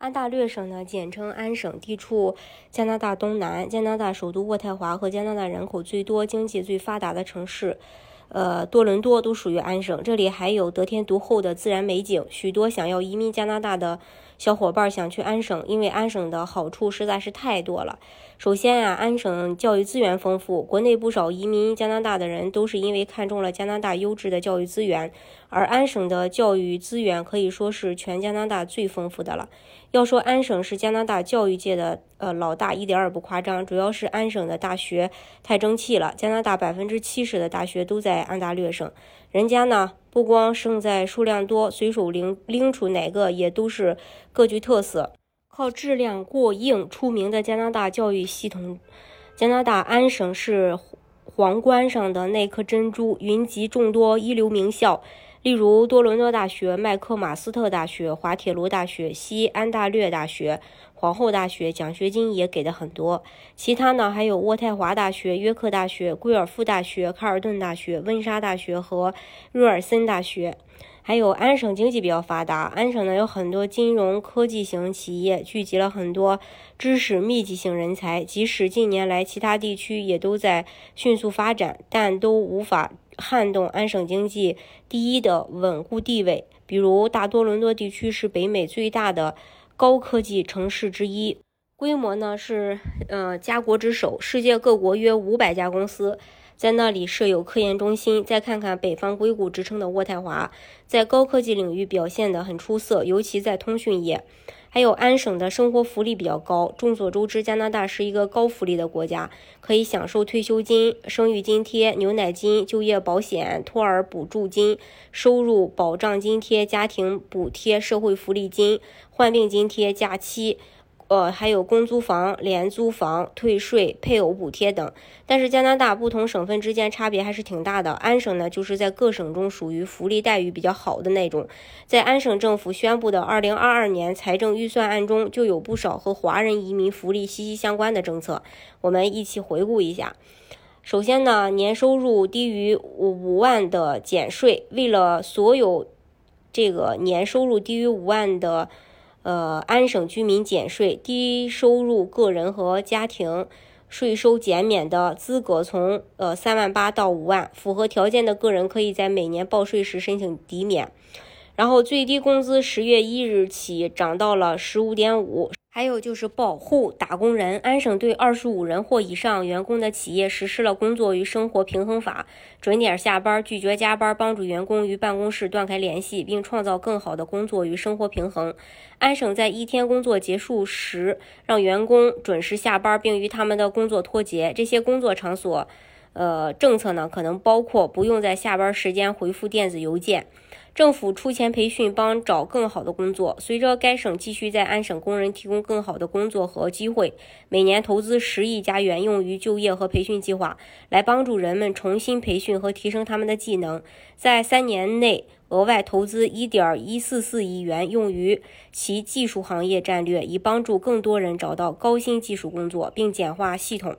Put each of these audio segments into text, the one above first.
安大略省呢，简称安省，地处加拿大东南，加拿大首都渥太华和加拿大人口最多、经济最发达的城市，呃，多伦多都属于安省。这里还有得天独厚的自然美景，许多想要移民加拿大的小伙伴想去安省，因为安省的好处实在是太多了。首先啊，安省教育资源丰富，国内不少移民加拿大的人都是因为看中了加拿大优质的教育资源，而安省的教育资源可以说是全加拿大最丰富的了。要说安省是加拿大教育界的呃老大，一点儿也不夸张。主要是安省的大学太争气了，加拿大百分之七十的大学都在安大略省。人家呢不光胜在数量多，随手拎拎出哪个也都是各具特色，靠质量过硬出名的加拿大教育系统。加拿大安省是皇冠上的那颗珍珠，云集众多一流名校。例如多伦多大学、麦克马斯特大学、滑铁卢大学、西安大略大学、皇后大学，奖学金也给的很多。其他呢，还有渥太华大学、约克大学、贵尔夫大学、卡尔顿大学、温莎大学和瑞尔森大学。还有安省经济比较发达，安省呢有很多金融科技型企业，聚集了很多知识密集型人才。即使近年来其他地区也都在迅速发展，但都无法。撼动安省经济第一的稳固地位，比如大多伦多地区是北美最大的高科技城市之一，规模呢是呃家国之首，世界各国约五百家公司在那里设有科研中心。再看看北方硅谷之称的渥太华，在高科技领域表现得很出色，尤其在通讯业。还有安省的生活福利比较高。众所周知，加拿大是一个高福利的国家，可以享受退休金、生育津贴、牛奶金、就业保险、托儿补助金、收入保障津贴、家庭补贴、社会福利金、患病津贴、假期。呃，还有公租房、廉租房、退税、配偶补贴等。但是加拿大不同省份之间差别还是挺大的。安省呢，就是在各省中属于福利待遇比较好的那种。在安省政府宣布的2022年财政预算案中，就有不少和华人移民福利息息相关的政策。我们一起回顾一下。首先呢，年收入低于五五万的减税。为了所有这个年收入低于五万的。呃，安省居民减税，低收入个人和家庭税收减免的资格从呃三万八到五万，符合条件的个人可以在每年报税时申请抵免。然后最低工资十月一日起涨到了十五点五。还有就是保护打工人，安省对二十五人或以上员工的企业实施了工作与生活平衡法，准点下班，拒绝加班，帮助员工与办公室断开联系，并创造更好的工作与生活平衡。安省在一天工作结束时，让员工准时下班，并与他们的工作脱节。这些工作场所，呃，政策呢，可能包括不用在下班时间回复电子邮件。政府出钱培训，帮找更好的工作。随着该省继续在安省工人提供更好的工作和机会，每年投资十亿加元用于就业和培训计划，来帮助人们重新培训和提升他们的技能。在三年内，额外投资一点一四四亿元用于其技术行业战略，以帮助更多人找到高新技术工作，并简化系统。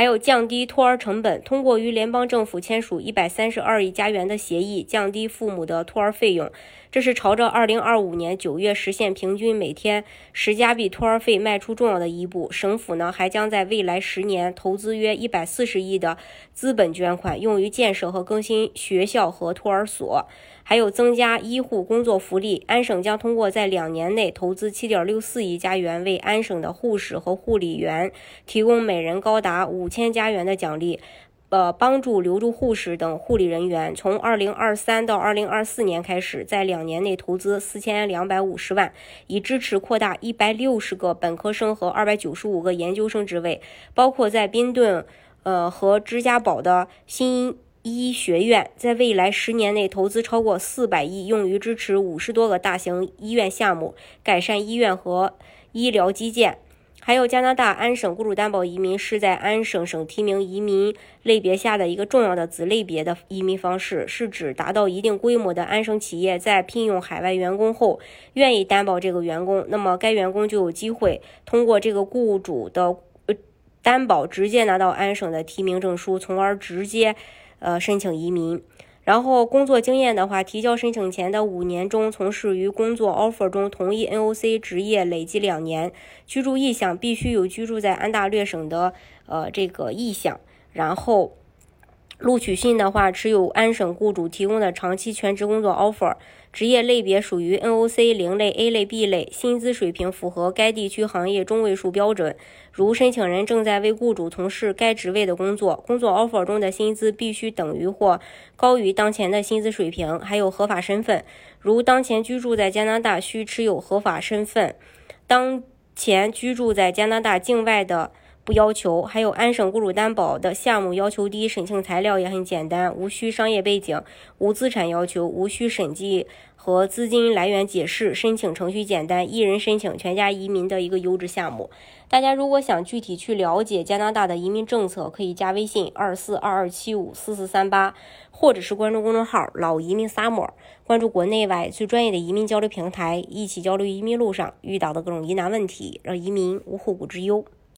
还有降低托儿成本，通过与联邦政府签署一百三十二亿加元的协议，降低父母的托儿费用。这是朝着二零二五年九月实现平均每天十加币托儿费迈出重要的一步。省府呢，还将在未来十年投资约一百四十亿的资本捐款，用于建设和更新学校和托儿所。还有增加医护工作福利，安省将通过在两年内投资七点六四亿加元，为安省的护士和护理员提供每人高达五千加元的奖励，呃，帮助留住护士等护理人员。从二零二三到二零二四年开始，在两年内投资四千两百五十万，以支持扩大一百六十个本科生和二百九十五个研究生职位，包括在宾顿，呃和芝加堡的新。医学院在未来十年内投资超过四百亿，用于支持五十多个大型医院项目，改善医院和医疗基建。还有加拿大安省雇主担保移民是在安省省提名移民类别下的一个重要的子类别的移民方式，是指达到一定规模的安省企业在聘用海外员工后，愿意担保这个员工，那么该员工就有机会通过这个雇主的呃担保直接拿到安省的提名证书，从而直接呃申请移民。然后工作经验的话，提交申请前的五年中从事于工作 offer 中同一 NOC 职业累计两年，居住意向必须有居住在安大略省的呃这个意向。然后录取信的话，持有安省雇主提供的长期全职工作 offer。职业类别属于 NOC 零类、A 类、B 类，薪资水平符合该地区行业中位数标准。如申请人正在为雇主从事该职位的工作，工作 offer 中的薪资必须等于或高于当前的薪资水平。还有合法身份，如当前居住在加拿大，需持有合法身份；当前居住在加拿大境外的。不要求，还有安省雇主担保的项目要求低，申请材料也很简单，无需商业背景，无资产要求，无需审计和资金来源解释，申请程序简单，一人申请全家移民的一个优质项目。大家如果想具体去了解加拿大的移民政策，可以加微信二四二二七五四四三八，或者是关注公众号“老移民 summer”，关注国内外最专业的移民交流平台，一起交流移民路上遇到的各种疑难问题，让移民无后顾之忧。